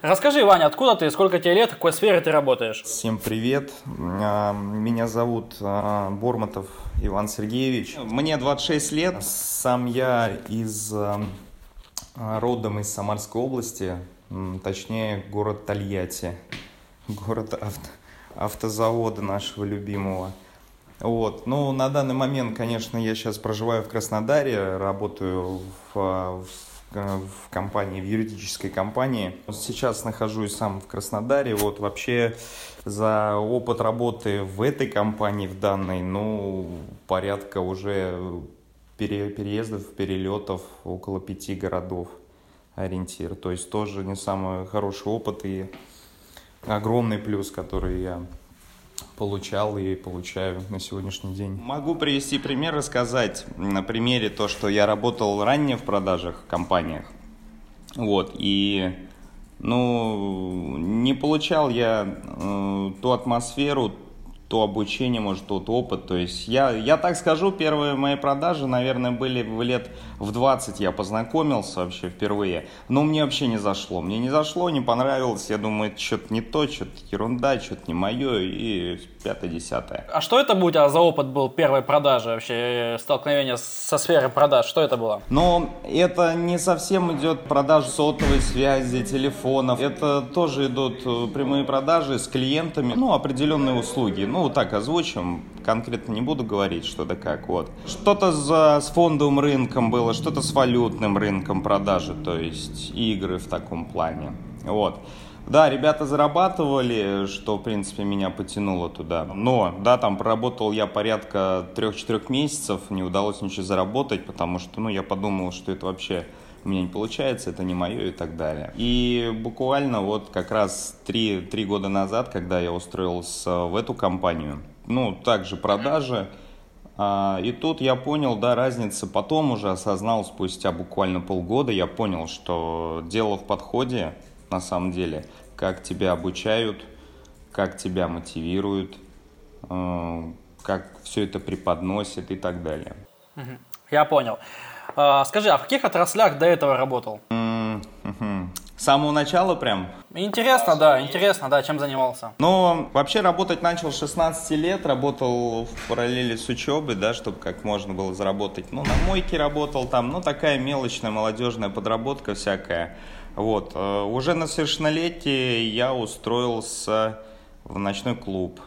Расскажи, Ваня, откуда ты, сколько тебе лет, в какой сфере ты работаешь? Всем привет. А, меня зовут а, Борматов Иван Сергеевич. Мне 26 лет. Сам я из а, родом из Самарской области, точнее город Тольятти, город авто, автозавода нашего любимого. Вот. Ну, на данный момент, конечно, я сейчас проживаю в Краснодаре, работаю в, в в компании, в юридической компании. Сейчас нахожусь сам в Краснодаре. Вот вообще за опыт работы в этой компании, в данной, ну, порядка уже пере, переездов, перелетов около пяти городов ориентир. То есть тоже не самый хороший опыт и огромный плюс, который я получал и получаю на сегодняшний день. Могу привести пример, рассказать на примере то, что я работал ранее в продажах в компаниях. Вот, и ну, не получал я э, ту атмосферу, то обучение, может, тот опыт. То есть я, я так скажу, первые мои продажи, наверное, были в лет в 20 я познакомился вообще впервые. Но мне вообще не зашло. Мне не зашло, не понравилось. Я думаю, что-то не то, что-то ерунда, что-то не мое. И пятое-десятое. А что это будет за опыт был первой продажи вообще, э, столкновение со сферой продаж? Что это было? Но это не совсем идет продаж сотовой связи, телефонов. Это тоже идут э, прямые продажи с клиентами, ну, определенные услуги. Ну, вот так озвучим, конкретно не буду говорить, что да как, вот. Что-то за, с фондовым рынком было, что-то с валютным рынком продажи, то есть игры в таком плане, вот. Да, ребята зарабатывали, что, в принципе, меня потянуло туда. Но, да, там проработал я порядка 3-4 месяцев, не удалось ничего заработать, потому что, ну, я подумал, что это вообще у меня не получается, это не мое и так далее. И буквально вот как раз 3, 3 года назад, когда я устроился в эту компанию, ну, также продажи, а, и тут я понял, да, разница, потом уже осознал, спустя буквально полгода, я понял, что дело в подходе, на самом деле, как тебя обучают, как тебя мотивируют, э, как все это преподносит и так далее. Я понял. А, скажи, а в каких отраслях до этого работал? С самого начала прям? Интересно, да, интересно, да, чем занимался? Ну, вообще работать начал с 16 лет, работал в параллели с учебой, да, чтобы как можно было заработать. Ну, на мойке работал там, ну, такая мелочная молодежная подработка всякая. Вот. Э, уже на совершеннолетие я устроился в ночной клуб.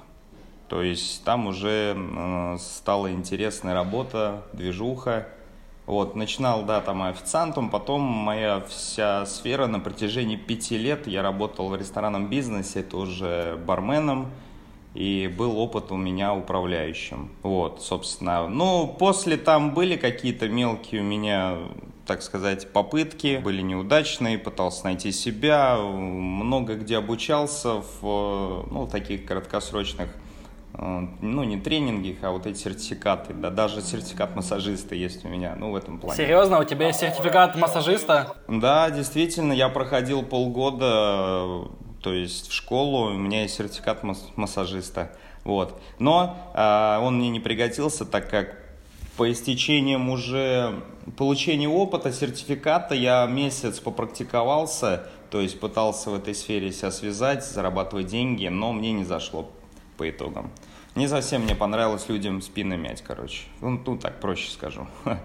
То есть там уже э, стала интересная работа, движуха. Вот, начинал, да, там официантом, потом моя вся сфера на протяжении пяти лет я работал в ресторанном бизнесе, тоже барменом, и был опыт у меня управляющим. Вот, собственно. Ну, после там были какие-то мелкие у меня, так сказать, попытки, были неудачные, пытался найти себя, много где обучался в, ну, таких краткосрочных ну, не тренинги, а вот эти сертификаты, да, даже сертификат массажиста есть у меня, ну, в этом плане. Серьезно, у тебя есть сертификат массажиста? Да, действительно, я проходил полгода, то есть в школу, у меня есть сертификат массажиста, вот. Но э, он мне не пригодился, так как по истечениям уже получения опыта, сертификата, я месяц попрактиковался, то есть пытался в этой сфере себя связать, зарабатывать деньги, но мне не зашло по итогам. Не совсем мне понравилось людям спины мять, короче. Ну, ну так проще скажу.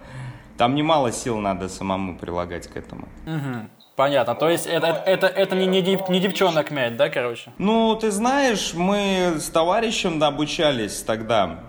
Там немало сил надо самому прилагать к этому. Угу. Понятно. То есть это, это, это не, не, не девчонок мять, да, короче? Ну, ты знаешь, мы с товарищем да, обучались тогда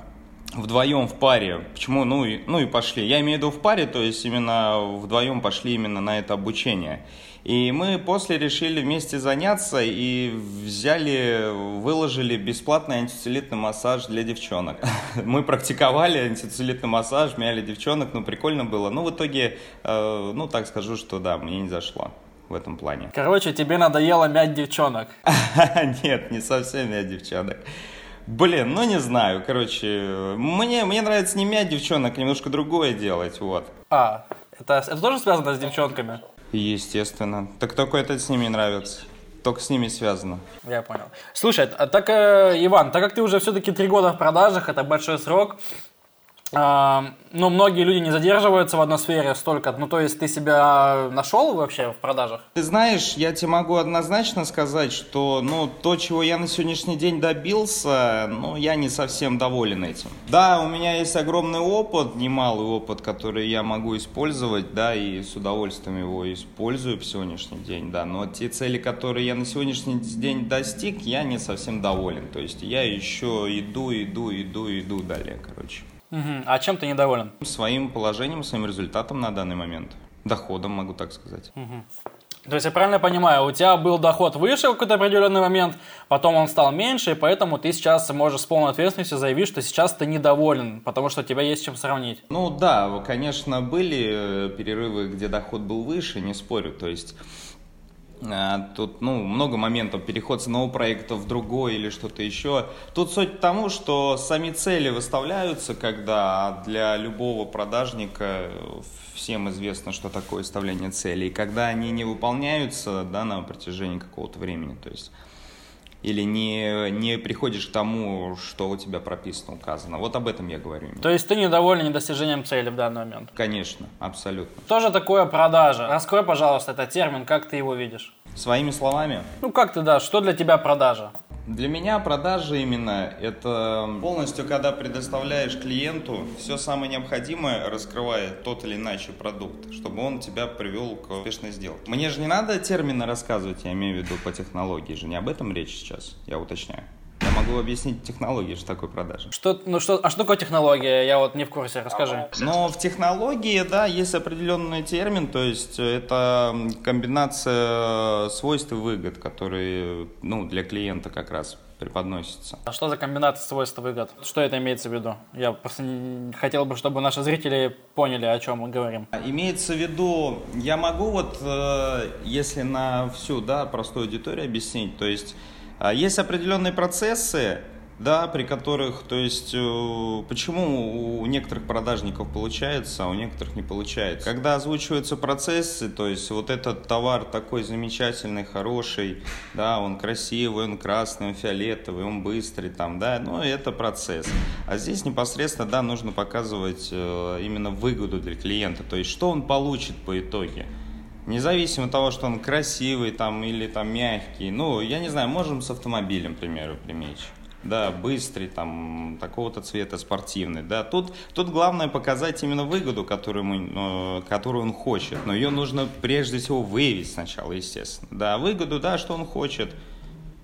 вдвоем в паре. Почему? Ну и, ну и пошли. Я имею в виду в паре, то есть именно вдвоем пошли именно на это обучение. И мы после решили вместе заняться и взяли, выложили бесплатный антицеллюлитный массаж для девчонок. Мы практиковали антицеллюлитный массаж, мяли девчонок, ну прикольно было. Ну в итоге, э, ну так скажу, что да, мне не зашло в этом плане. Короче, тебе надоело мять девчонок. Нет, не совсем мять девчонок. Блин, ну не знаю, короче, мне, мне нравится не мять девчонок, немножко другое делать, вот. А, это, это тоже связано с девчонками? Естественно. Так только это с ними нравится. Только с ними связано. Я понял. Слушай, а так, э, Иван, так как ты уже все-таки три года в продажах, это большой срок, А, ну, многие люди не задерживаются в одной сфере столько. Ну, то есть ты себя нашел вообще в продажах? Ты знаешь, я тебе могу однозначно сказать, что, ну, то, чего я на сегодняшний день добился, ну, я не совсем доволен этим. Да, у меня есть огромный опыт, немалый опыт, который я могу использовать, да, и с удовольствием его использую в сегодняшний день, да, но те цели, которые я на сегодняшний день достиг, я не совсем доволен. То есть я еще иду, иду, иду, иду далее, короче. Угу. А чем ты недоволен? Своим положением, своим результатом на данный момент. Доходом, могу так сказать. Угу. То есть я правильно понимаю, у тебя был доход выше в какой-то определенный момент, потом он стал меньше, и поэтому ты сейчас можешь с полной ответственностью заявить, что сейчас ты недоволен, потому что у тебя есть чем сравнить. Ну да, конечно, были э, перерывы, где доход был выше, не спорю. То есть тут ну, много моментов, переход с одного проекта в другой или что-то еще. Тут суть в тому, что сами цели выставляются, когда для любого продажника всем известно, что такое выставление целей. И когда они не выполняются да, на протяжении какого-то времени, то есть или не, не приходишь к тому, что у тебя прописано, указано. Вот об этом я говорю. То есть ты недоволен недостижением цели в данный момент? Конечно, абсолютно. Что же такое продажа? Раскрой, пожалуйста, этот термин, как ты его видишь? Своими словами? Ну как ты, да, что для тебя продажа? Для меня продажа именно это полностью, когда предоставляешь клиенту все самое необходимое, раскрывая тот или иначе продукт, чтобы он тебя привел к успешной сделке. Мне же не надо термины рассказывать, я имею в виду по технологии же, не об этом речь сейчас, я уточняю. Я могу объяснить технологии, что такое продажа. Что, ну что, а что такое технология? Я вот не в курсе, расскажи. Но в технологии, да, есть определенный термин, то есть это комбинация свойств и выгод, которые, ну, для клиента как раз преподносится. А что за комбинация свойств и выгод? Что это имеется в виду? Я просто хотел бы, чтобы наши зрители поняли, о чем мы говорим. Имеется в виду, я могу вот, э, если на всю, да, простую аудиторию объяснить, то есть а есть определенные процессы, да, при которых, то есть, э, почему у некоторых продажников получается, а у некоторых не получается. Когда озвучиваются процессы, то есть, вот этот товар такой замечательный, хороший, да, он красивый, он красный, он фиолетовый, он быстрый, там, да, ну, это процесс. А здесь непосредственно, да, нужно показывать э, именно выгоду для клиента, то есть, что он получит по итоге. Независимо от того, что он красивый там или там мягкий. Ну, я не знаю, можем с автомобилем, к примеру, примечь. Да, быстрый, там, такого-то цвета, спортивный. Да, тут, тут главное показать именно выгоду, которую, мы, э, которую он хочет. Но ее нужно прежде всего выявить сначала, естественно. Да, выгоду, да, что он хочет.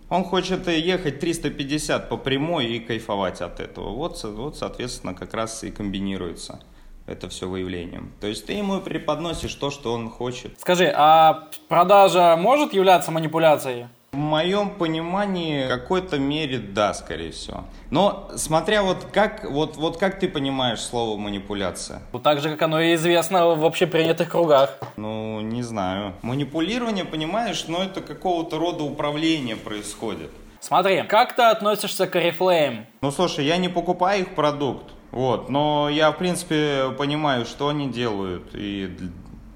Он хочет ехать 350 по прямой и кайфовать от этого. Вот, вот соответственно, как раз и комбинируется это все выявлением. То есть ты ему преподносишь то, что он хочет. Скажи, а продажа может являться манипуляцией? В моем понимании, в какой-то мере, да, скорее всего. Но смотря вот как, вот, вот как ты понимаешь слово манипуляция? Ну, так же, как оно и известно в общепринятых кругах. Ну, не знаю. Манипулирование, понимаешь, но это какого-то рода управление происходит. Смотри, как ты относишься к Oriflame? Ну, слушай, я не покупаю их продукт. Вот, но я, в принципе, понимаю, что они делают и,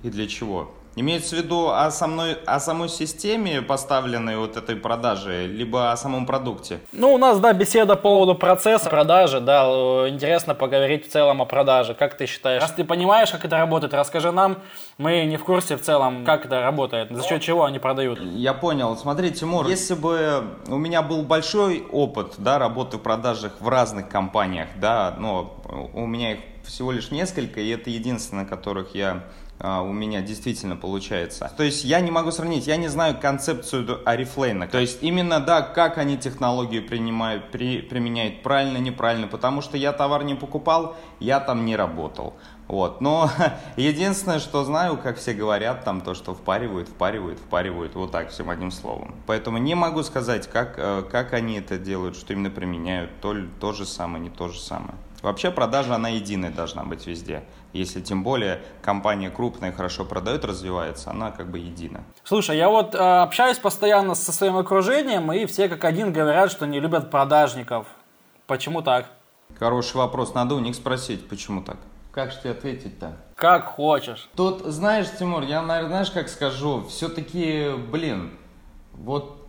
и для чего. Имеется в виду о, самой, о самой системе поставленной вот этой продажи, либо о самом продукте? Ну, у нас, да, беседа по поводу процесса продажи, да, интересно поговорить в целом о продаже. Как ты считаешь? Раз ты понимаешь, как это работает, расскажи нам. Мы не в курсе в целом, как это работает, за счет чего они продают. Я понял. Смотри, Тимур, если бы у меня был большой опыт, да, работы в продажах в разных компаниях, да, но у меня их всего лишь несколько, и это единственное, которых я у меня действительно получается. То есть я не могу сравнить, я не знаю концепцию Арифлейна. То есть именно, да, как они технологию принимают, при, применяют, правильно, неправильно, потому что я товар не покупал, я там не работал. Вот. Но единственное, что знаю, как все говорят, там то, что впаривают, впаривают, впаривают, вот так, всем одним словом. Поэтому не могу сказать, как, э, как они это делают, что именно применяют, то, то же самое, не то же самое. Вообще продажа, она единая должна быть везде. Если тем более компания крупная, хорошо продает, развивается, она как бы едина. Слушай, я вот э, общаюсь постоянно со своим окружением, и все как один говорят, что не любят продажников. Почему так? Хороший вопрос. Надо у них спросить, почему так. Как же тебе ответить-то? Как хочешь. Тут, знаешь, Тимур, я, наверное, знаешь, как скажу, все-таки, блин, вот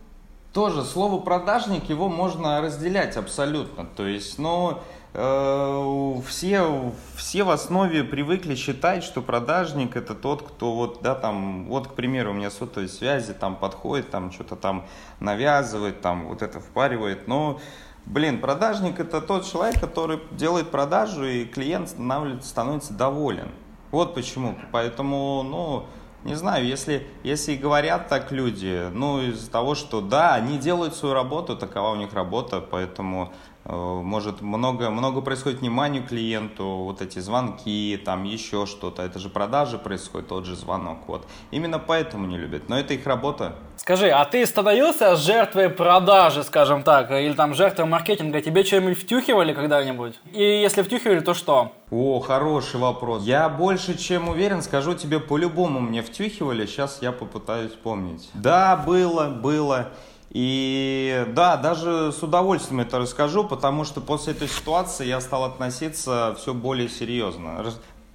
тоже слово продажник, его можно разделять абсолютно. То есть, ну, все, все в основе привыкли считать, что продажник это тот, кто вот, да, там, вот, к примеру, у меня сотовой связи, там, подходит, там, что-то там навязывает, там, вот это впаривает, но Блин, продажник это тот человек, который делает продажу, и клиент становится доволен. Вот почему. Поэтому, ну, не знаю, если, если говорят так люди, ну, из-за того, что да, они делают свою работу, такова у них работа, поэтому э, может много, много происходит вниманию клиенту, вот эти звонки, там еще что-то, это же продажи происходит, тот же звонок, вот. Именно поэтому не любят, но это их работа. Скажи, а ты становился жертвой продажи, скажем так, или там жертвой маркетинга? Тебе чем-нибудь втюхивали когда-нибудь? И если втюхивали, то что? О, хороший вопрос. Я больше чем уверен, скажу тебе, по-любому мне втюхивали. Сейчас я попытаюсь вспомнить. Да, было, было. И да, даже с удовольствием это расскажу, потому что после этой ситуации я стал относиться все более серьезно.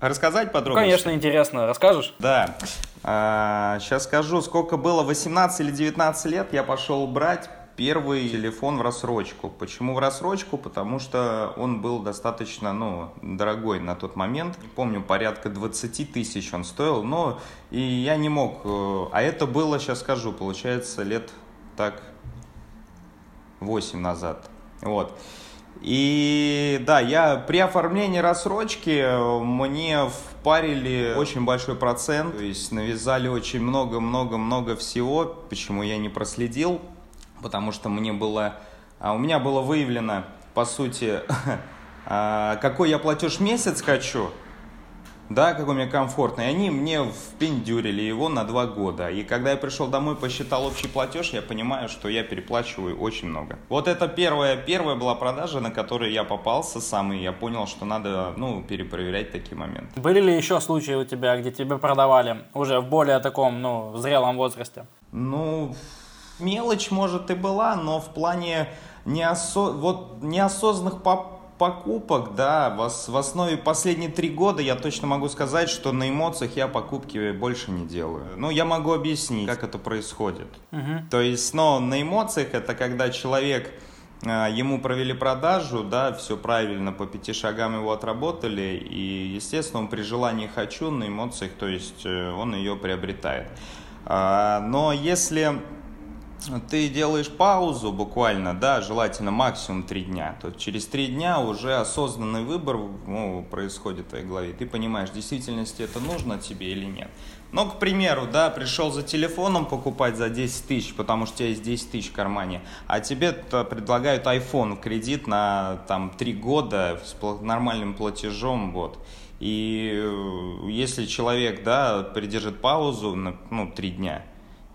Рассказать подробно? Конечно, интересно. Расскажешь? Да. А, сейчас скажу, сколько было, 18 или 19 лет я пошел брать первый телефон в рассрочку. Почему в рассрочку? Потому что он был достаточно ну, дорогой на тот момент. Помню, порядка 20 тысяч он стоил, но и я не мог. Э, а это было, сейчас скажу, получается, лет так 8 назад. Вот. И да, я при оформлении рассрочки э, мне впарили очень большой процент, то есть навязали очень много-много-много всего, почему я не проследил, потому что мне было, а у меня было выявлено, по сути, а, какой я платеж месяц хочу, да, какой мне комфортный. И они мне впендюрили его на два года. И когда я пришел домой, посчитал общий платеж, я понимаю, что я переплачиваю очень много. Вот это первая, первая была продажа, на которой я попался сам, и я понял, что надо, ну, перепроверять такие моменты. Были ли еще случаи у тебя, где тебе продавали уже в более таком, ну, зрелом возрасте? Ну, мелочь, может, и была, но в плане неосо... вот, неосознанных поп покупок, да, в основе последние три года я точно могу сказать, что на эмоциях я покупки больше не делаю. Ну, я могу объяснить, как это происходит. Угу. То есть, но на эмоциях это когда человек а, ему провели продажу, да, все правильно, по пяти шагам его отработали, и, естественно, он при желании «хочу» на эмоциях, то есть э, он ее приобретает. А, но если ты делаешь паузу буквально, да, желательно максимум три дня, то через три дня уже осознанный выбор ну, происходит в твоей голове. Ты понимаешь, в действительности это нужно тебе или нет. Но, к примеру, да, пришел за телефоном покупать за 10 тысяч, потому что у тебя есть 10 тысяч в кармане, а тебе предлагают iPhone в кредит на там 3 года с нормальным платежом, вот. И э, если человек, да, придержит паузу, ну, 3 дня,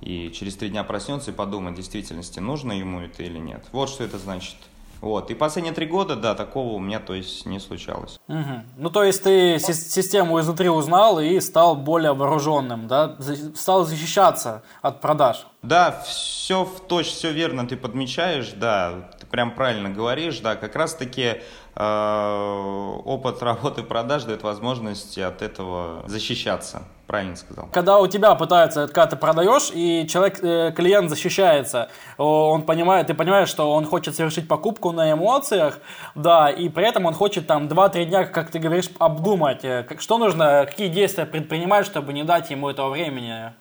и через три дня проснется и подумает, в действительности нужно ему это или нет. Вот что это значит. Вот. И последние три года, да, такого у меня, то есть, не случалось. Угу. Ну, то есть, ты систему изнутри узнал и стал более вооруженным, да? Стал защищаться от продаж. Да, все в точно, все верно ты подмечаешь, да, ты прям правильно говоришь, да, как раз-таки э, опыт работы продаж дает возможность от этого защищаться правильно сказал. Когда у тебя пытаются, когда ты продаешь, и человек, э, клиент защищается, он понимает, ты понимаешь, что он хочет совершить покупку на эмоциях, да, и при этом он хочет там 2-3 дня, как ты говоришь, обдумать, э, что нужно, какие действия предпринимать, чтобы не дать ему этого времени.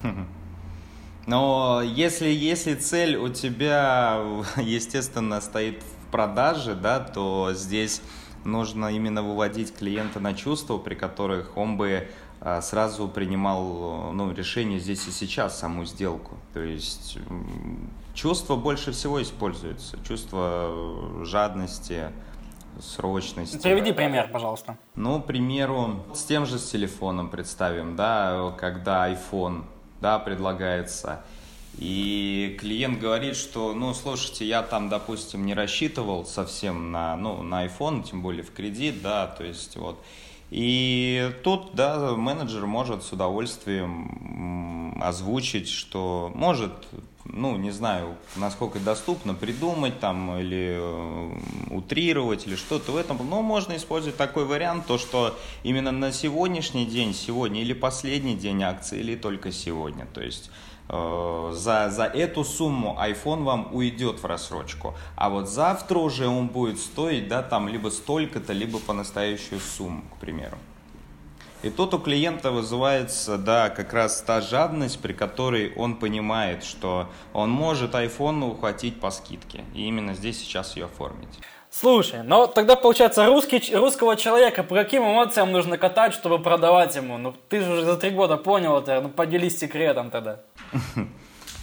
Но если, если цель у тебя, естественно, стоит в продаже, да, то здесь нужно именно выводить клиента на чувства, при которых он бы сразу принимал ну, решение здесь и сейчас, саму сделку. То есть чувство больше всего используется. Чувство жадности, срочности. Приведи пример, пожалуйста. Ну, к примеру, с тем же с телефоном представим, да, когда iPhone, да, предлагается, и клиент говорит, что, ну, слушайте, я там, допустим, не рассчитывал совсем на, ну, на iPhone, тем более в кредит, да, то есть вот, и тут, да, менеджер может с удовольствием озвучить, что может, ну, не знаю, насколько доступно придумать там или э, утрировать или что-то в этом, но можно использовать такой вариант, то, что именно на сегодняшний день, сегодня или последний день акции, или только сегодня, то есть за, за эту сумму iPhone вам уйдет в рассрочку. А вот завтра уже он будет стоить, да, там либо столько-то, либо по настоящую сумму, к примеру. И тут у клиента вызывается, да, как раз та жадность, при которой он понимает, что он может iPhone ухватить по скидке. И именно здесь сейчас ее оформить. Слушай, ну тогда получается русский, русского человека по каким эмоциям нужно катать, чтобы продавать ему? Ну ты же уже за три года понял это, ну поделись секретом тогда.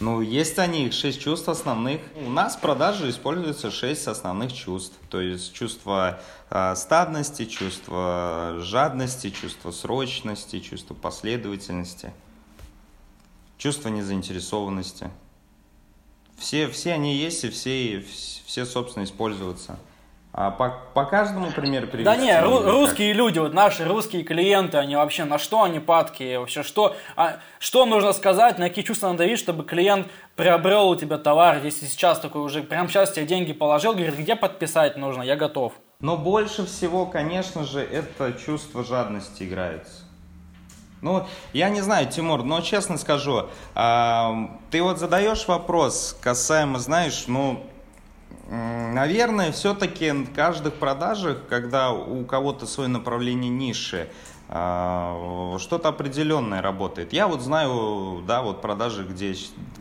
Ну, есть они, шесть чувств основных. У нас в продаже используется шесть основных чувств. То есть чувство э, стадности, чувство жадности, чувство срочности, чувство последовательности, чувство незаинтересованности. Все, все они есть и все, все собственно, используются. А по, по каждому примеру привести? Да не, ру- русские люди, вот наши русские клиенты, они вообще на что они падки? Вообще что, а, что нужно сказать, на какие чувства надо давить, чтобы клиент приобрел у тебя товар, если сейчас такой уже, прямо сейчас тебе деньги положил, говорит, где подписать нужно, я готов. Но больше всего, конечно же, это чувство жадности играется. Ну, я не знаю, Тимур, но честно скажу, э, ты вот задаешь вопрос касаемо, знаешь, ну, Наверное, все-таки в каждых продажах, когда у кого-то свое направление ниши, а, что-то определенное работает. Я вот знаю, да, вот продажи, где,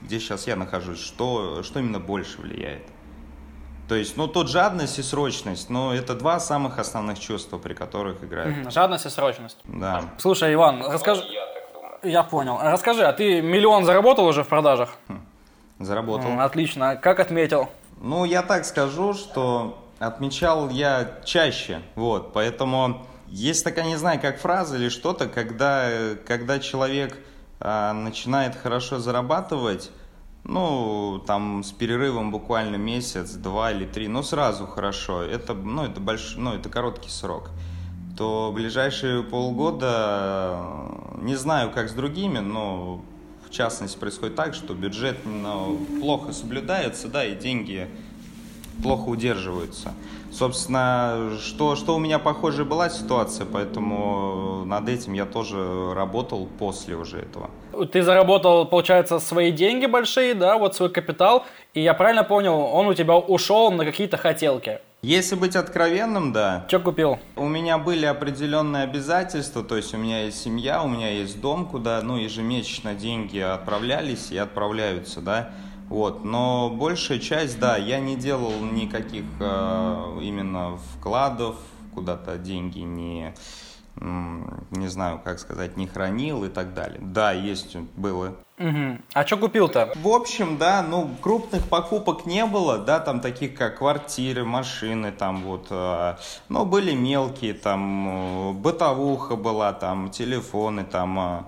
где сейчас я нахожусь, что, что именно больше влияет. То есть, ну, тут жадность и срочность, но это два самых основных чувства, при которых играют. Жадность и срочность. Да. Слушай, Иван, расскажи... Я, я понял. Расскажи, а ты миллион заработал уже в продажах? Хм, заработал. Отлично. Как отметил? Ну, я так скажу, что отмечал я чаще, вот, поэтому есть такая, не знаю, как фраза или что-то, когда, когда человек а, начинает хорошо зарабатывать, ну, там, с перерывом буквально месяц, два или три, ну, сразу хорошо, это, ну, это, больш... ну, это короткий срок, то ближайшие полгода, не знаю, как с другими, но частности, происходит так, что бюджет ну, плохо соблюдается, да, и деньги плохо удерживаются. Собственно, что, что у меня похожая была ситуация, поэтому над этим я тоже работал после уже этого. Ты заработал, получается, свои деньги большие, да, вот свой капитал, и я правильно понял, он у тебя ушел на какие-то хотелки. Если быть откровенным, да. Что купил? У меня были определенные обязательства, то есть у меня есть семья, у меня есть дом, куда ну, ежемесячно деньги отправлялись и отправляются, да. Вот, но большая часть, да, я не делал никаких э, именно вкладов, куда-то деньги не, не знаю, как сказать, не хранил и так далее. Да, есть было Угу. А что купил-то? В общем, да, ну, крупных покупок не было, да, там таких как квартиры, машины, там вот, э, но были мелкие, там, э, бытовуха была, там, телефоны, там, э,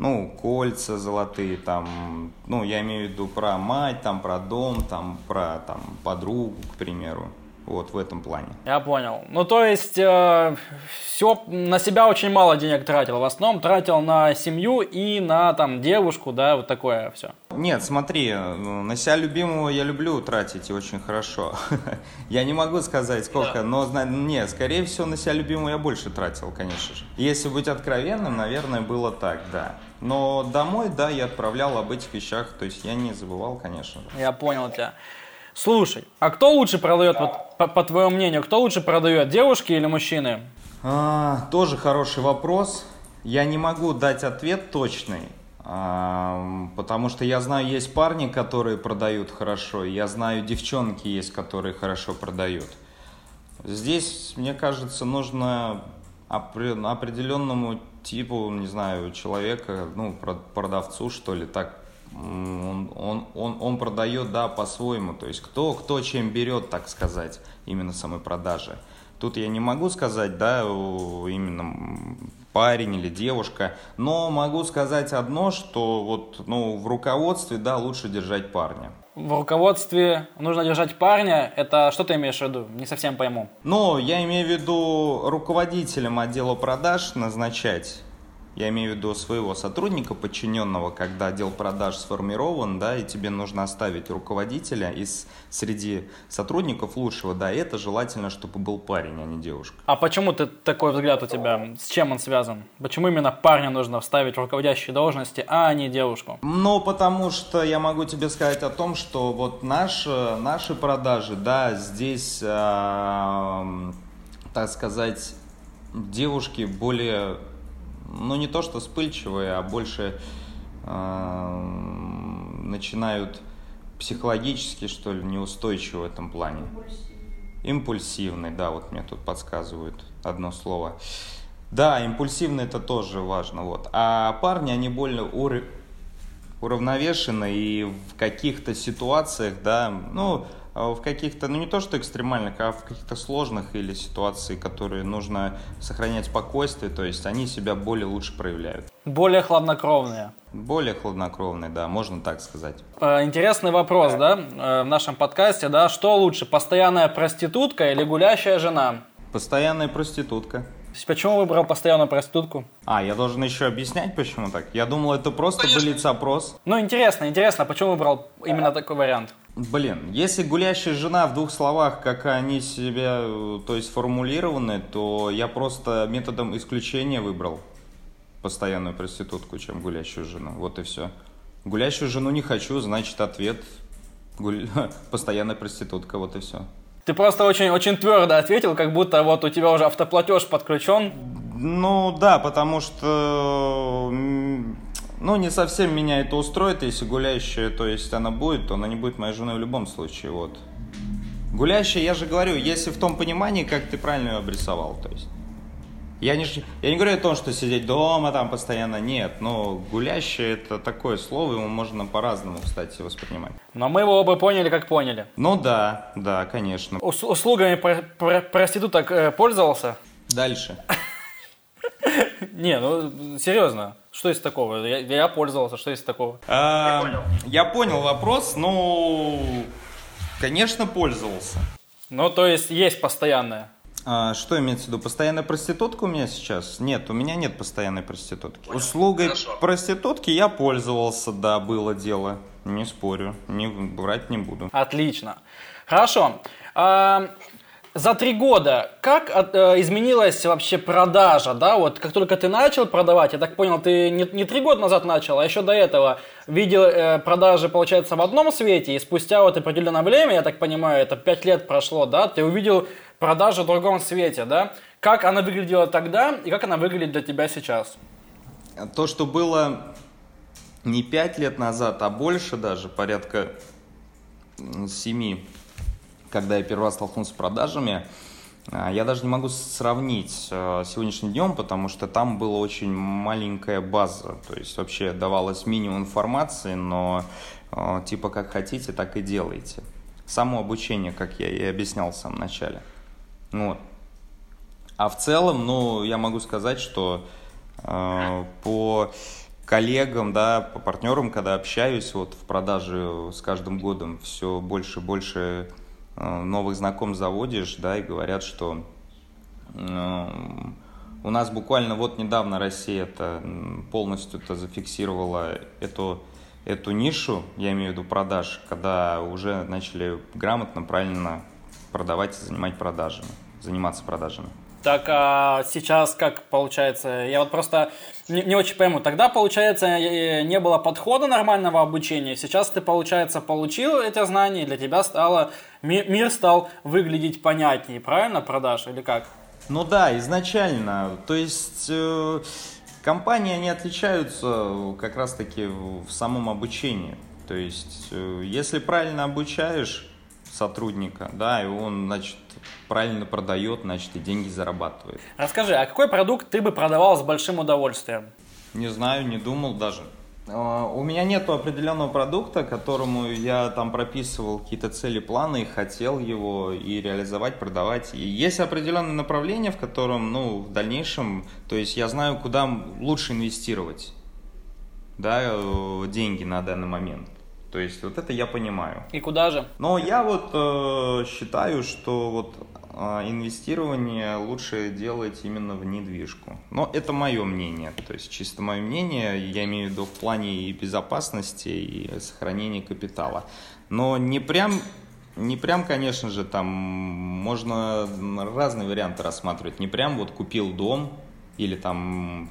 ну, кольца золотые, там, ну, я имею в виду про мать, там, про дом, там, про, там, подругу, к примеру. Вот в этом плане. Я понял. Ну, то есть, э, все, на себя очень мало денег тратил. В основном тратил на семью и на, там, девушку, да, вот такое все. Нет, смотри, на себя любимого я люблю тратить и очень хорошо. я не могу сказать сколько, но, нет, скорее всего, на себя любимого я больше тратил, конечно же. Если быть откровенным, наверное, было так, да. Но домой, да, я отправлял об этих вещах, то есть я не забывал, конечно. Я понял тебя. Слушай, а кто лучше продает, вот, по, по твоему мнению, кто лучше продает, девушки или мужчины? А, тоже хороший вопрос. Я не могу дать ответ точный, а, потому что я знаю, есть парни, которые продают хорошо, я знаю, девчонки есть, которые хорошо продают. Здесь, мне кажется, нужно определенному типу, не знаю, человека, ну, продавцу, что ли, так он, он, он, он продает, да, по-своему. То есть кто, кто чем берет, так сказать, именно самой продажи. Тут я не могу сказать, да, именно парень или девушка, но могу сказать одно, что вот, ну, в руководстве, да, лучше держать парня. В руководстве нужно держать парня, это что ты имеешь в виду? Не совсем пойму. Ну, я имею в виду руководителем отдела продаж назначать я имею в виду своего сотрудника, подчиненного, когда отдел продаж сформирован, да, и тебе нужно оставить руководителя из среди сотрудников лучшего, да, и это желательно, чтобы был парень, а не девушка. А почему ты такой взгляд у тебя? С чем он связан? Почему именно парня нужно вставить в руководящие должности, а не девушку? Ну, потому что я могу тебе сказать о том, что вот наши, наши продажи, да, здесь, э, так сказать, девушки более ну не то что вспыльчивые, а больше э, начинают психологически, что ли, неустойчивы в этом плане. Импульсивный. Да, вот мне тут подсказывают одно слово. Да, импульсивный это тоже важно, вот. А парни, они более ур... уравновешены и в каких-то ситуациях, да, ну, в каких-то, ну не то что экстремальных, а в каких-то сложных или ситуации, которые нужно сохранять спокойствие, то есть они себя более лучше проявляют. Более хладнокровные. Более хладнокровные, да, можно так сказать. Э, интересный вопрос, да, э, в нашем подкасте, да, что лучше, постоянная проститутка или гулящая жена? Постоянная проститутка. Почему выбрал постоянную проститутку? А, я должен еще объяснять, почему так? Я думал, это просто блиц-опрос. Ну, интересно, интересно, почему выбрал именно такой вариант? Блин, если гулящая жена в двух словах, как они себя, то есть формулированы, то я просто методом исключения выбрал постоянную проститутку, чем гулящую жену. Вот и все. Гулящую жену не хочу, значит ответ гуль... постоянная проститутка, вот и все. Ты просто очень, очень твердо ответил, как будто вот у тебя уже автоплатеж подключен. Ну да, потому что ну, не совсем меня это устроит, если гуляющая, то есть она будет, то она не будет моей женой в любом случае, вот. Гулящая, я же говорю, если в том понимании, как ты правильно ее обрисовал, то есть. Я не, я не говорю о том, что сидеть дома там постоянно, нет, но гулящее это такое слово, его можно по-разному, кстати, воспринимать. Но мы его оба поняли, как поняли. Ну да, да, конечно. Ус услугами про про проституток э, пользовался? Дальше. Не, ну серьезно, что есть такого? Я, я пользовался, что есть такого? А, я понял вопрос, ну, конечно, пользовался. Ну, то есть есть постоянная. А, что имеется в виду? Постоянная проститутка у меня сейчас? Нет, у меня нет постоянной проститутки. Понял. Услугой Хорошо. проститутки я пользовался, да, было дело. Не спорю, не брать не буду. Отлично. Хорошо. А, за три года как э, изменилась вообще продажа, да, вот как только ты начал продавать, я так понял, ты не, не три года назад начал, а еще до этого. Видел э, продажи, получается, в одном свете, и спустя вот определенное время, я так понимаю, это пять лет прошло, да, ты увидел продажи в другом свете, да, как она выглядела тогда и как она выглядит для тебя сейчас? То, что было не пять лет назад, а больше даже, порядка семи когда я первый раз столкнулся с продажами, а, я даже не могу сравнить э, с сегодняшним днем, потому что там была очень маленькая база. То есть вообще давалось минимум информации, но э, типа как хотите, так и делайте. Само обучение, как я и объяснял в самом начале. Вот. А в целом, ну, я могу сказать, что э, по коллегам, да, по партнерам, когда общаюсь вот в продаже с каждым годом, все больше и больше Э, новых знакомств заводишь, да, и говорят, что э, у нас буквально вот недавно Россия это полностью это зафиксировала эту, эту нишу, я имею в виду продаж, когда уже начали грамотно, правильно продавать и занимать продажами, заниматься продажами. Так а сейчас как получается? Я вот просто не, не очень пойму. Тогда, получается, не было подхода нормального обучения. Сейчас ты, получается, получил эти знания, и для тебя стало мир стал выглядеть понятнее, правильно, продаж или как? Ну да, изначально. То есть э, компании, они отличаются как раз-таки в самом обучении. То есть, э, если правильно обучаешь сотрудника, да, и он, значит, правильно продает, значит, и деньги зарабатывает. Расскажи, а какой продукт ты бы продавал с большим удовольствием? Не знаю, не думал даже. А, у меня нет определенного продукта, которому я там прописывал какие-то цели, планы и хотел его и реализовать, продавать. И есть определенное направление, в котором, ну, в дальнейшем, то есть я знаю, куда лучше инвестировать, да, э, деньги на данный момент. То есть вот это я понимаю. И куда же? Но я вот э, считаю, что вот э, инвестирование лучше делать именно в недвижку. Но это мое мнение. То есть чисто мое мнение, я имею в виду в плане и безопасности, и сохранения капитала. Но не прям не прям, конечно же, там можно разные варианты рассматривать. Не прям вот купил дом или там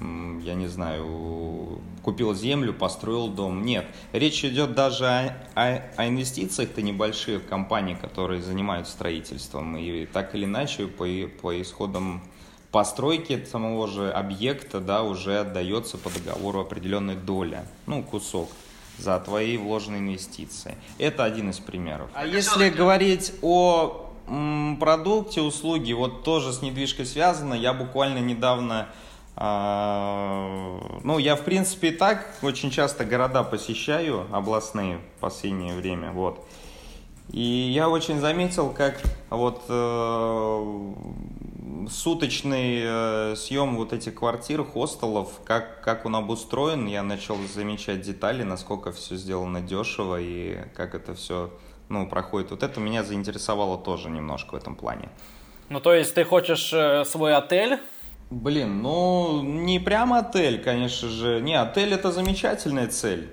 я не знаю, купил землю, построил дом. Нет, речь идет даже о, о, о инвестициях-то небольших компаний, которые занимаются строительством. И так или иначе, по, по исходам постройки самого же объекта, да, уже отдается по договору определенная доля, ну, кусок за твои вложенные инвестиции. Это один из примеров. А если говорить о продукте, услуги, вот тоже с недвижкой связано, я буквально недавно а, ну, я, в принципе, и так очень часто города посещаю, областные, в последнее время, вот. И я очень заметил, как вот э, суточный э, съем вот этих квартир, хостелов, как, как он обустроен, я начал замечать детали, насколько все сделано дешево и как это все ну, проходит. Вот это меня заинтересовало тоже немножко в этом плане. Ну, то есть ты хочешь э, свой отель Блин, ну не прям отель, конечно же. Не, отель это замечательная цель.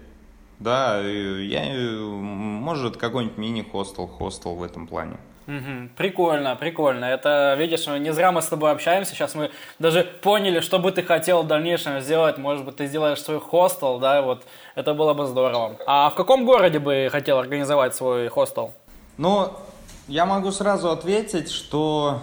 Да, я, может, какой-нибудь мини-хостел, хостел в этом плане. Угу. Прикольно, прикольно. Это, видишь, не зря мы с тобой общаемся. Сейчас мы даже поняли, что бы ты хотел в дальнейшем сделать. Может быть, ты сделаешь свой хостел, да, вот это было бы здорово. А в каком городе бы хотел организовать свой хостел? Ну, я могу сразу ответить, что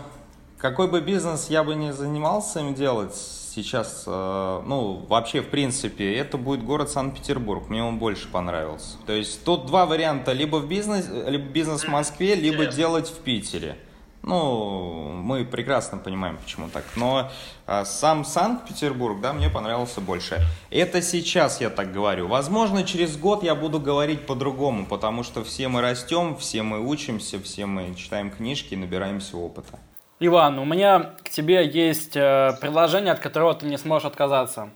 какой бы бизнес я бы не занимался им делать сейчас, э, ну, вообще, в принципе, это будет город Санкт-Петербург. Мне он больше понравился. То есть тут два варианта. Либо в бизнес, либо бизнес в Москве, либо делать в Питере. Ну, мы прекрасно понимаем, почему так. Но а, сам Санкт-Петербург, да, мне понравился больше. Это сейчас я так говорю. Возможно, через год я буду говорить по-другому, потому что все мы растем, все мы учимся, все мы читаем книжки, набираемся опыта. Иван, у меня к тебе есть э, предложение, от которого ты не сможешь отказаться.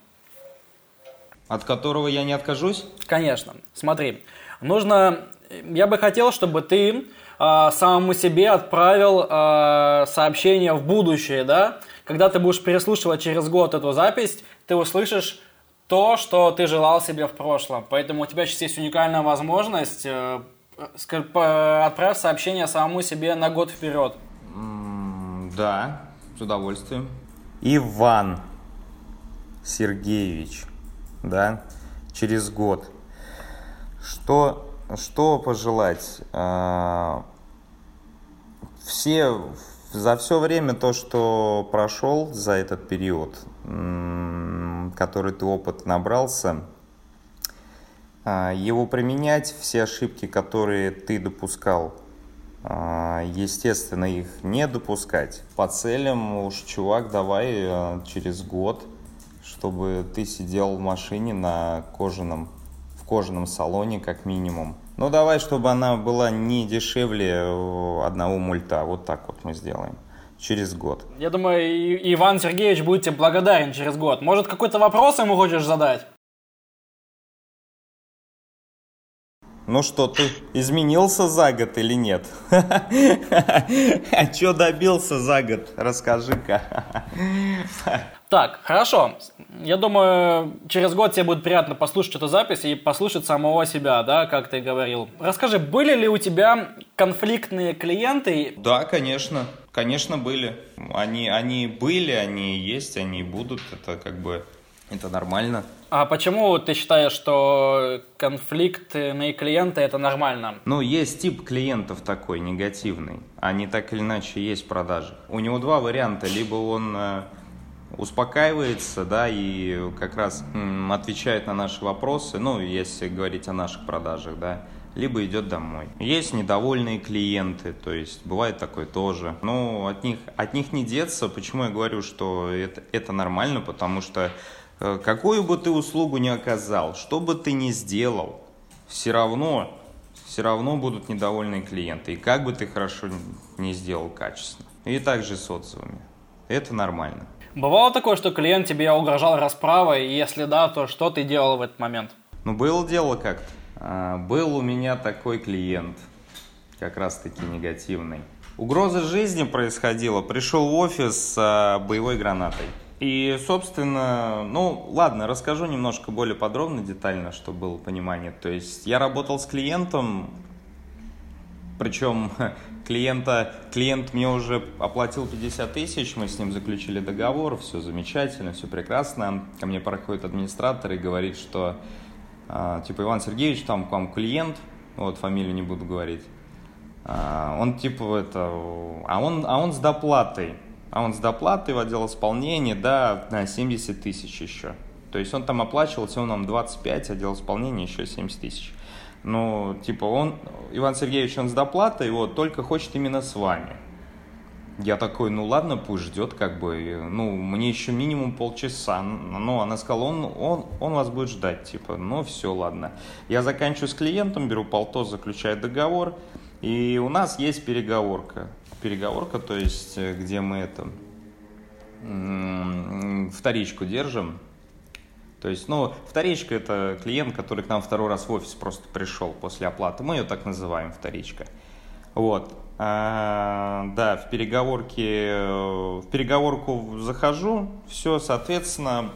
От которого я не откажусь? Конечно. Смотри, нужно... Я бы хотел, чтобы ты э, самому себе отправил э, сообщение в будущее, да? Когда ты будешь переслушивать через год эту запись, ты услышишь то, что ты желал себе в прошлом. Поэтому у тебя сейчас есть уникальная возможность э, отправить сообщение самому себе на год вперед. Да, с удовольствием. Иван Сергеевич, да, через год. Что, что пожелать? А, все, за все время то, что прошел за этот период, который ты опыт набрался, а, его применять, все ошибки, которые ты допускал, естественно, их не допускать. По целям уж, чувак, давай э, через год, чтобы ты сидел в машине на кожаном, в кожаном салоне как минимум. Ну, давай, чтобы она была не дешевле э, одного мульта. Вот так вот мы сделаем через год. Я думаю, Иван Сергеевич будет тебе благодарен через год. Может, какой-то вопрос ему хочешь задать? Ну что, ты изменился за год или нет? А что добился за год? Расскажи-ка. Так, хорошо. Я думаю, через год тебе будет приятно послушать эту запись и послушать самого себя, да, как ты говорил. Расскажи, были ли у тебя конфликтные клиенты? Да, конечно. Конечно, были. Они, они были, они есть, они будут. Это как бы это нормально. А почему ты считаешь, что конфликтные клиенты это нормально? Ну, есть тип клиентов такой, негативный. Они так или иначе есть в продажах. У него два варианта. Либо он э, успокаивается, да, и как раз м, отвечает на наши вопросы, ну, если говорить о наших продажах, да, либо идет домой. Есть недовольные клиенты, то есть бывает такое тоже. Но от них, от них не деться. Почему я говорю, что это, это нормально? Потому что какую бы ты услугу ни оказал, что бы ты ни сделал, все равно, все равно будут недовольные клиенты. И как бы ты хорошо не сделал качественно. И также с отзывами. Это нормально. Бывало такое, что клиент тебе угрожал расправой, и если да, то что ты делал в этот момент? Ну, было дело как-то. А, был у меня такой клиент, как раз-таки негативный. Угроза жизни происходила. Пришел в офис с боевой гранатой. И, собственно, ну, ладно, расскажу немножко более подробно, детально, чтобы было понимание. То есть я работал с клиентом, причем клиента, клиент мне уже оплатил 50 тысяч, мы с ним заключили договор, все замечательно, все прекрасно. Ко мне проходит администратор и говорит, что а, типа Иван Сергеевич, там к вам клиент, вот фамилию не буду говорить, а, он типа это, а он, а он с доплатой, а он с доплатой в отдел исполнения, да, на 70 тысяч еще. То есть он там оплачивал, всего нам 25, отдел исполнения еще 70 тысяч. Ну, типа, он, Иван Сергеевич, он с доплатой, вот, только хочет именно с вами. Я такой, ну ладно, пусть ждет, как бы, ну, мне еще минимум полчаса. Ну, она сказала, он, он, он вас будет ждать, типа, ну, все, ладно. Я заканчиваю с клиентом, беру полтос, заключаю договор, и у нас есть переговорка. Переговорка, то есть, э, где мы это, вторичку держим, то есть, ну, вторичка – это клиент, который к нам второй раз в офис просто пришел после оплаты. Мы ее так называем, вторичка. Вот. А, да, в переговорке, в переговорку захожу, все, соответственно,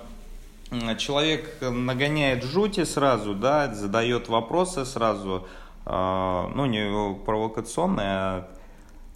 человек нагоняет жути сразу, да, задает вопросы сразу, а, ну, не провокационные, а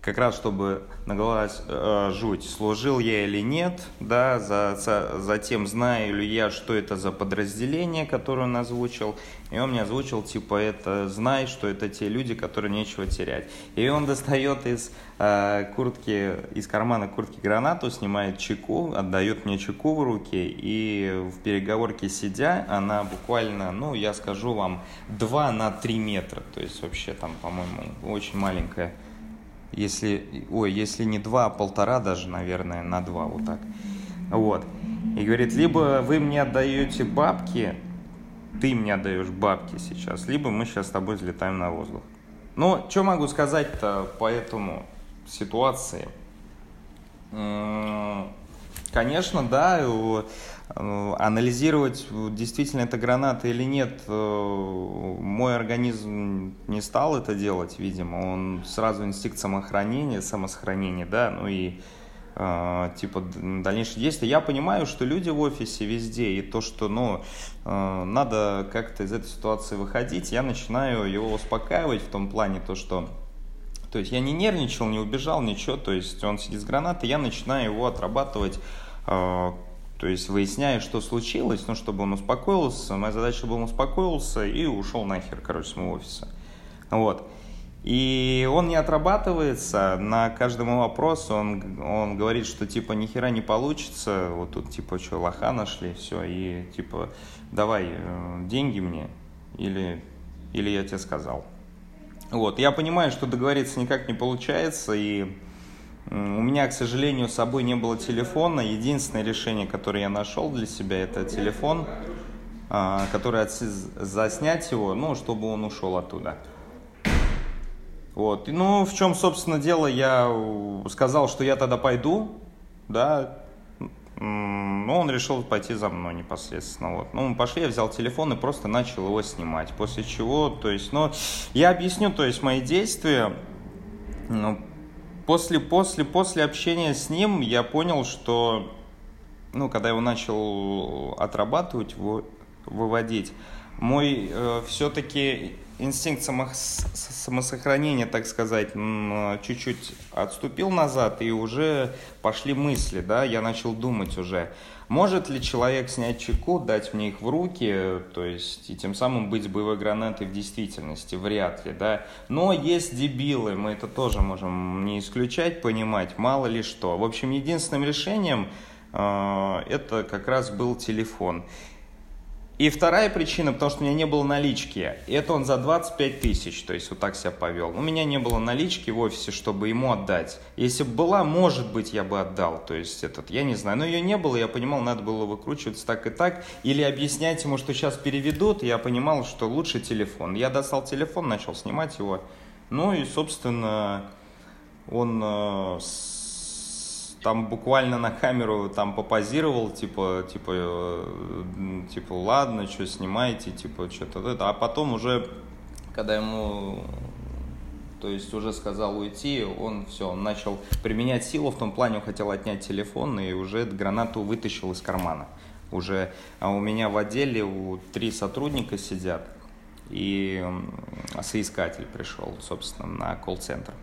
как раз чтобы наголовать э, жуть, служил я или нет, да, за, за, затем знаю ли я, что это за подразделение, которое он озвучил, и он мне озвучил, типа, это, знай, что это те люди, которые нечего терять. И он достает из э, куртки, из кармана куртки гранату, снимает чеку, отдает мне чеку в руки, и в переговорке сидя, она буквально, ну, я скажу вам, 2 на 3 метра, то есть вообще там, по-моему, очень маленькая если, ой, если не два, а полтора даже, наверное, на два, вот так. Вот. И говорит, либо вы мне отдаете бабки, ты мне отдаешь бабки сейчас, либо мы сейчас с тобой взлетаем на воздух. Ну, что могу сказать-то по этому ситуации? Конечно, да, анализировать, действительно это граната или нет, э, мой организм не стал это делать, видимо. Он сразу инстинкт самоохранения, самосохранения, да, ну и э, типа дальнейшие действия. Я понимаю, что люди в офисе везде, и то, что, ну, надо как-то из этой ситуации выходить, я начинаю его успокаивать в том плане, то, что то есть я не нервничал, не убежал, ничего, то есть он сидит с гранатой, я начинаю его отрабатывать то есть выясняю, что случилось, ну, чтобы он успокоился. Моя задача, чтобы он успокоился и ушел нахер, короче, с моего офиса. Вот. И он не отрабатывается на каждому вопросу, он, он говорит, что типа ни хера не получится, вот тут типа что, лоха нашли, все, и типа давай э, деньги мне, или, или я тебе сказал. Вот, я понимаю, что договориться никак не получается, и у меня, к сожалению, с собой не было телефона. Единственное решение, которое я нашел для себя, это телефон, а, который заснять его, ну, чтобы он ушел оттуда. Вот. Ну, в чем, собственно, дело, я сказал, что я тогда пойду, да, ну, он решил пойти за мной непосредственно. Вот. Ну, мы пошли, я взял телефон и просто начал его снимать. После чего, то есть, ну, я объясню, то есть, мои действия, ну, после, после, после общения с ним я понял, что, ну, когда я его начал отрабатывать, выводить, мой э, все-таки инстинкт само, самосохранения, так сказать, чуть-чуть отступил назад, и уже пошли мысли, да, я начал думать уже, может ли человек снять чеку, дать мне их в руки, то есть, и тем самым быть боевой гранатой в действительности? Вряд ли, да. Но есть дебилы, мы это тоже можем не исключать, понимать, мало ли что. В общем, единственным решением э, это как раз был телефон. И вторая причина, потому что у меня не было налички. Это он за 25 тысяч, то есть вот так себя повел. У меня не было налички в офисе, чтобы ему отдать. Если бы была, может быть, я бы отдал. То есть этот, я не знаю. Но ее не было, я понимал, надо было выкручиваться так и так. Или объяснять ему, что сейчас переведут. Я понимал, что лучше телефон. Я достал телефон, начал снимать его. Ну и, собственно, он э, там буквально на камеру там попозировал, типа, типа, э, типа, ладно, что снимаете, типа, что-то это. А потом уже, когда ему то есть уже сказал уйти, он все, он начал применять силу, в том плане он хотел отнять телефон и уже гранату вытащил из кармана. Уже а у меня в отделе у три сотрудника сидят, и соискатель пришел, собственно, на колл-центр.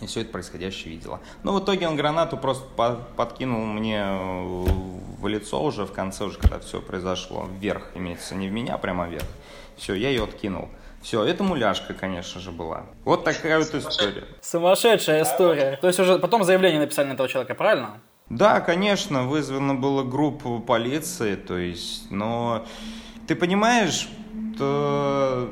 И все это происходящее видела. Но в итоге он гранату просто подкинул мне в лицо уже в конце, уже когда все произошло, вверх, имеется не в меня, а прямо вверх. Все, я ее откинул. Все, это муляшка, конечно же, была. Вот такая вот история. Сумасшедшая история. То есть уже потом заявление написали на этого человека, правильно? Да, конечно, вызвана была группа полиции, то есть, но ты понимаешь, то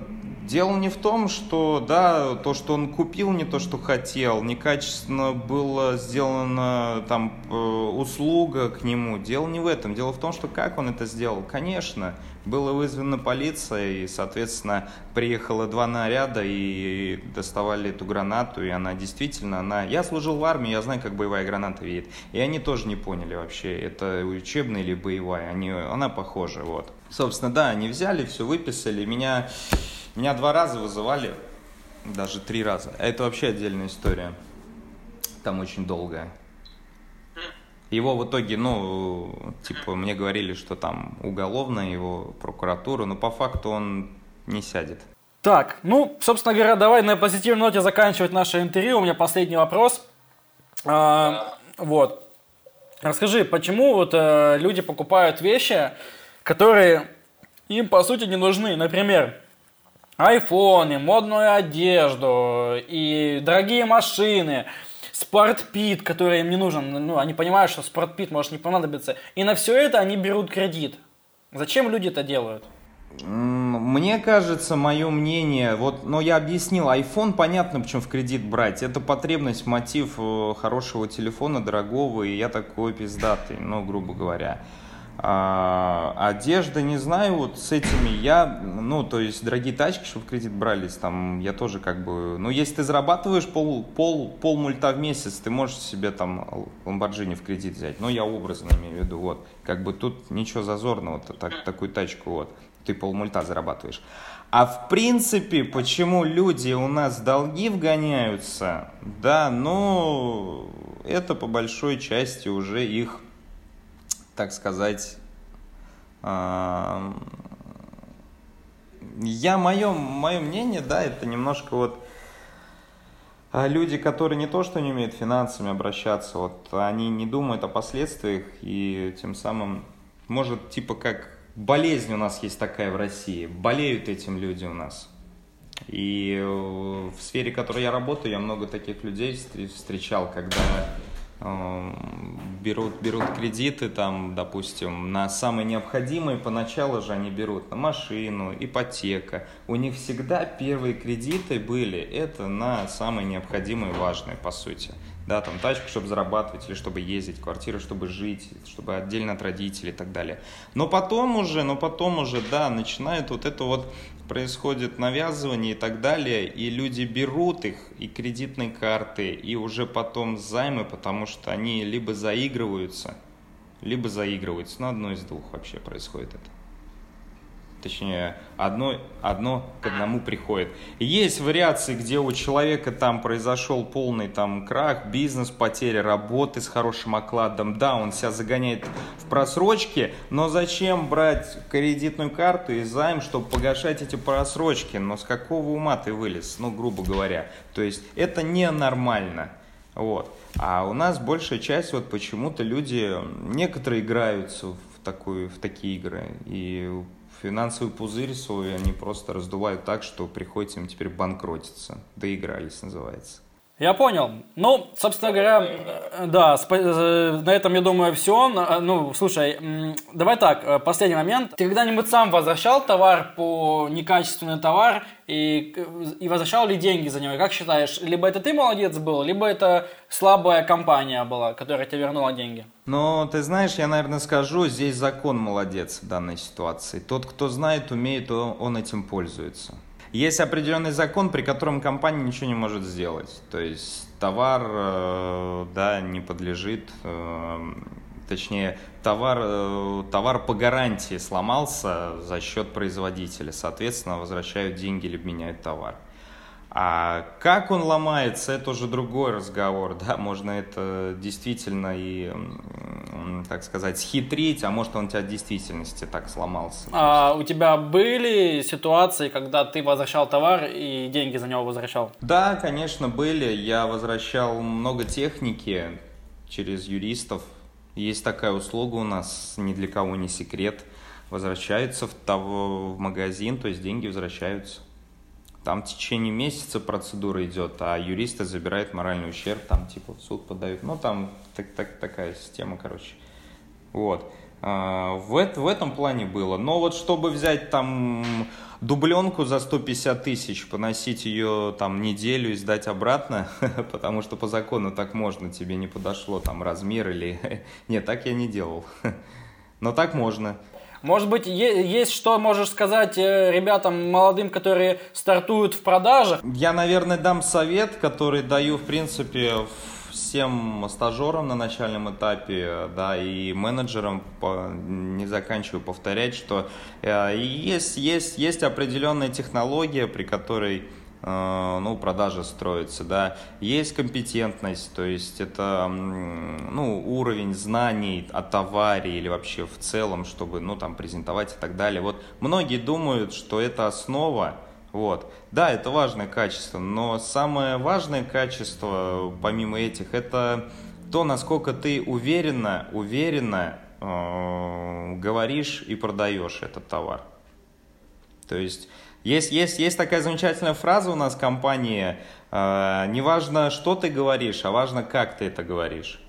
дело не в том, что, да, то, что он купил не то, что хотел, некачественно была сделана там э, услуга к нему. Дело не в этом. Дело в том, что как он это сделал. Конечно, была вызвана полиция, и, соответственно, приехало два наряда и доставали эту гранату, и она действительно, она... Я служил в армии, я знаю, как боевая граната видит. И они тоже не поняли вообще, это учебная или боевая. Они... Она похожа, вот. Собственно, да, они взяли, все выписали. Меня, меня два раза вызывали, даже три раза. Это вообще отдельная история. Там очень долгая. Его в итоге, ну, типа, мне говорили, что там уголовная его прокуратура, но по факту он не сядет. Так, ну, собственно говоря, давай на позитивной ноте заканчивать наше интервью. У меня последний вопрос. А, вот. Расскажи, почему вот э, люди покупают вещи, которые им по сути не нужны? Например, айфоны, модную одежду и дорогие машины – спортпит, который им не нужен. Ну, они понимают, что спортпит может не понадобиться. И на все это они берут кредит. Зачем люди это делают? Мне кажется, мое мнение, вот, но я объяснил, iPhone понятно, почему в кредит брать. Это потребность, мотив э, хорошего телефона, дорогого, и я такой пиздатый, ну, грубо говоря. А, одежда, не знаю, вот с этими я, ну, то есть дорогие тачки, чтобы в кредит брались, там, я тоже как бы, ну, если ты зарабатываешь пол, пол, пол мульта в месяц, ты можешь себе там Ламборджини в кредит взять, ну, я образно имею в виду, вот, как бы тут ничего зазорного, так, такую тачку, вот, ты пол мульта зарабатываешь. А в принципе, почему люди у нас долги вгоняются, да, ну, это по большой части уже их так сказать, я, мое, мое мнение, да, это немножко вот а, люди, которые не то, что не умеют финансами обращаться, вот они не думают о последствиях и тем самым, может, типа как болезнь у нас есть такая в России, болеют этим люди у нас. И э, в сфере, в которой я работаю, я много таких людей встречал, когда берут, берут кредиты, там, допустим, на самые необходимые, поначалу же они берут на машину, ипотека. У них всегда первые кредиты были, это на самые необходимые, важные, по сути. Да, там тачку, чтобы зарабатывать, или чтобы ездить, квартиру, чтобы жить, чтобы отдельно от родителей и так далее. Но потом уже, но потом уже, да, начинает вот это вот происходит навязывание и так далее, и люди берут их, и кредитные карты, и уже потом займы, потому что они либо заигрываются, либо заигрываются. Ну, одно из двух вообще происходит это точнее, одно, одно к одному приходит. Есть вариации, где у человека там произошел полный там крах, бизнес, потеря работы с хорошим окладом. Да, он себя загоняет в просрочки, но зачем брать кредитную карту и займ, чтобы погашать эти просрочки? Но с какого ума ты вылез, ну, грубо говоря. То есть это ненормально. Вот. А у нас большая часть, вот почему-то люди, некоторые играются в, такую, в такие игры. И финансовый пузырь свой они просто раздувают так, что приходится им теперь банкротиться. Доигрались, называется. Я понял. Ну, собственно говоря, э, да, э, на этом, я думаю, все. Э, ну, слушай, давай так, последний момент. Ты когда-нибудь сам возвращал товар по некачественный товар и, и возвращал ли деньги за него? Как считаешь, либо это ты молодец был, либо это слабая компания была, которая тебе вернула деньги? Ну, ты знаешь, я, наверное, скажу, здесь закон молодец в данной ситуации. Тот, кто знает, умеет, он этим пользуется. Есть определенный закон, при котором компания ничего не может сделать. То есть товар, э, да, не подлежит, э, точнее, товар, э, товар по гарантии сломался за счет производителя. Соответственно, возвращают деньги или меняют товар. А как он ломается, это уже другой разговор, да, можно это действительно и, так сказать, схитрить, а может он тебя в действительности так сломался. А у тебя были ситуации, когда ты возвращал товар и деньги за него возвращал? Да, конечно, были. Я возвращал много техники через юристов. Есть такая услуга у нас, ни для кого не секрет. Возвращаются в, того, в магазин, то есть деньги возвращаются. Там в течение месяца процедура идет, а юристы забирают моральный ущерб, там типа в суд подают. Ну, там так, так, такая система, короче. Вот. А, в, в этом плане было. Но вот чтобы взять там дубленку за 150 тысяч, поносить ее там неделю и сдать обратно, потому что по закону так можно, тебе не подошло там размер или... Нет, так я не делал. Но так можно. Может быть, есть что можешь сказать э, ребятам молодым, которые стартуют в продаже? Я, наверное, дам совет, который даю, в принципе, всем стажерам на начальном этапе, да, и менеджерам, не заканчиваю повторять, что э, есть, есть, есть определенная технология, при которой ну, продажи строятся, да. Есть компетентность, то есть это, ну, уровень знаний о товаре или вообще в целом, чтобы, ну, там, презентовать и так далее. Вот многие думают, что это основа, вот. Да, это важное качество, но самое важное качество, помимо этих, это то, насколько ты уверенно, уверенно э, говоришь и продаешь этот товар. То есть есть, есть, есть такая замечательная фраза у нас в компании. Э, не важно, что ты говоришь, а важно, как ты это говоришь.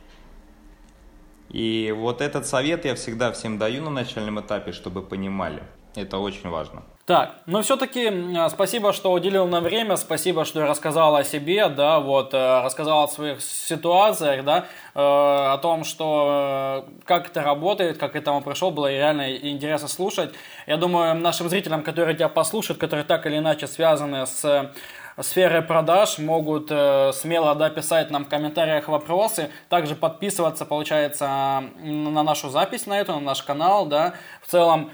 И вот этот совет я всегда всем даю на начальном этапе, чтобы понимали. Это очень важно. Так, но все-таки спасибо, что уделил нам время, спасибо, что рассказал о себе, да, вот, э, рассказал о своих ситуациях, да, э, о том, что э, как это работает, как к этому пришел, было реально интересно слушать. Я думаю, нашим зрителям, которые тебя послушают, которые так или иначе связаны с сферы продаж могут э, смело да, писать нам в комментариях вопросы, также подписываться, получается, на нашу запись на эту, на наш канал, да, в целом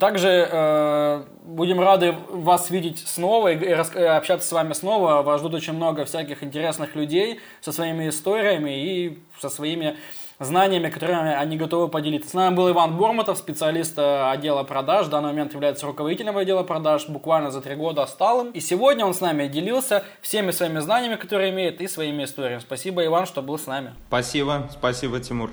также э, будем рады вас видеть снова и общаться с вами снова. Вас ждут очень много всяких интересных людей со своими историями и со своими знаниями, которыми они готовы поделиться. С нами был Иван Бормотов, специалист э, отдела продаж, в данный момент является руководителем отдела продаж, буквально за три года стал им. И сегодня он с нами делился всеми своими знаниями, которые имеет, и своими историями. Спасибо, Иван, что был с нами. Спасибо, спасибо, Тимур.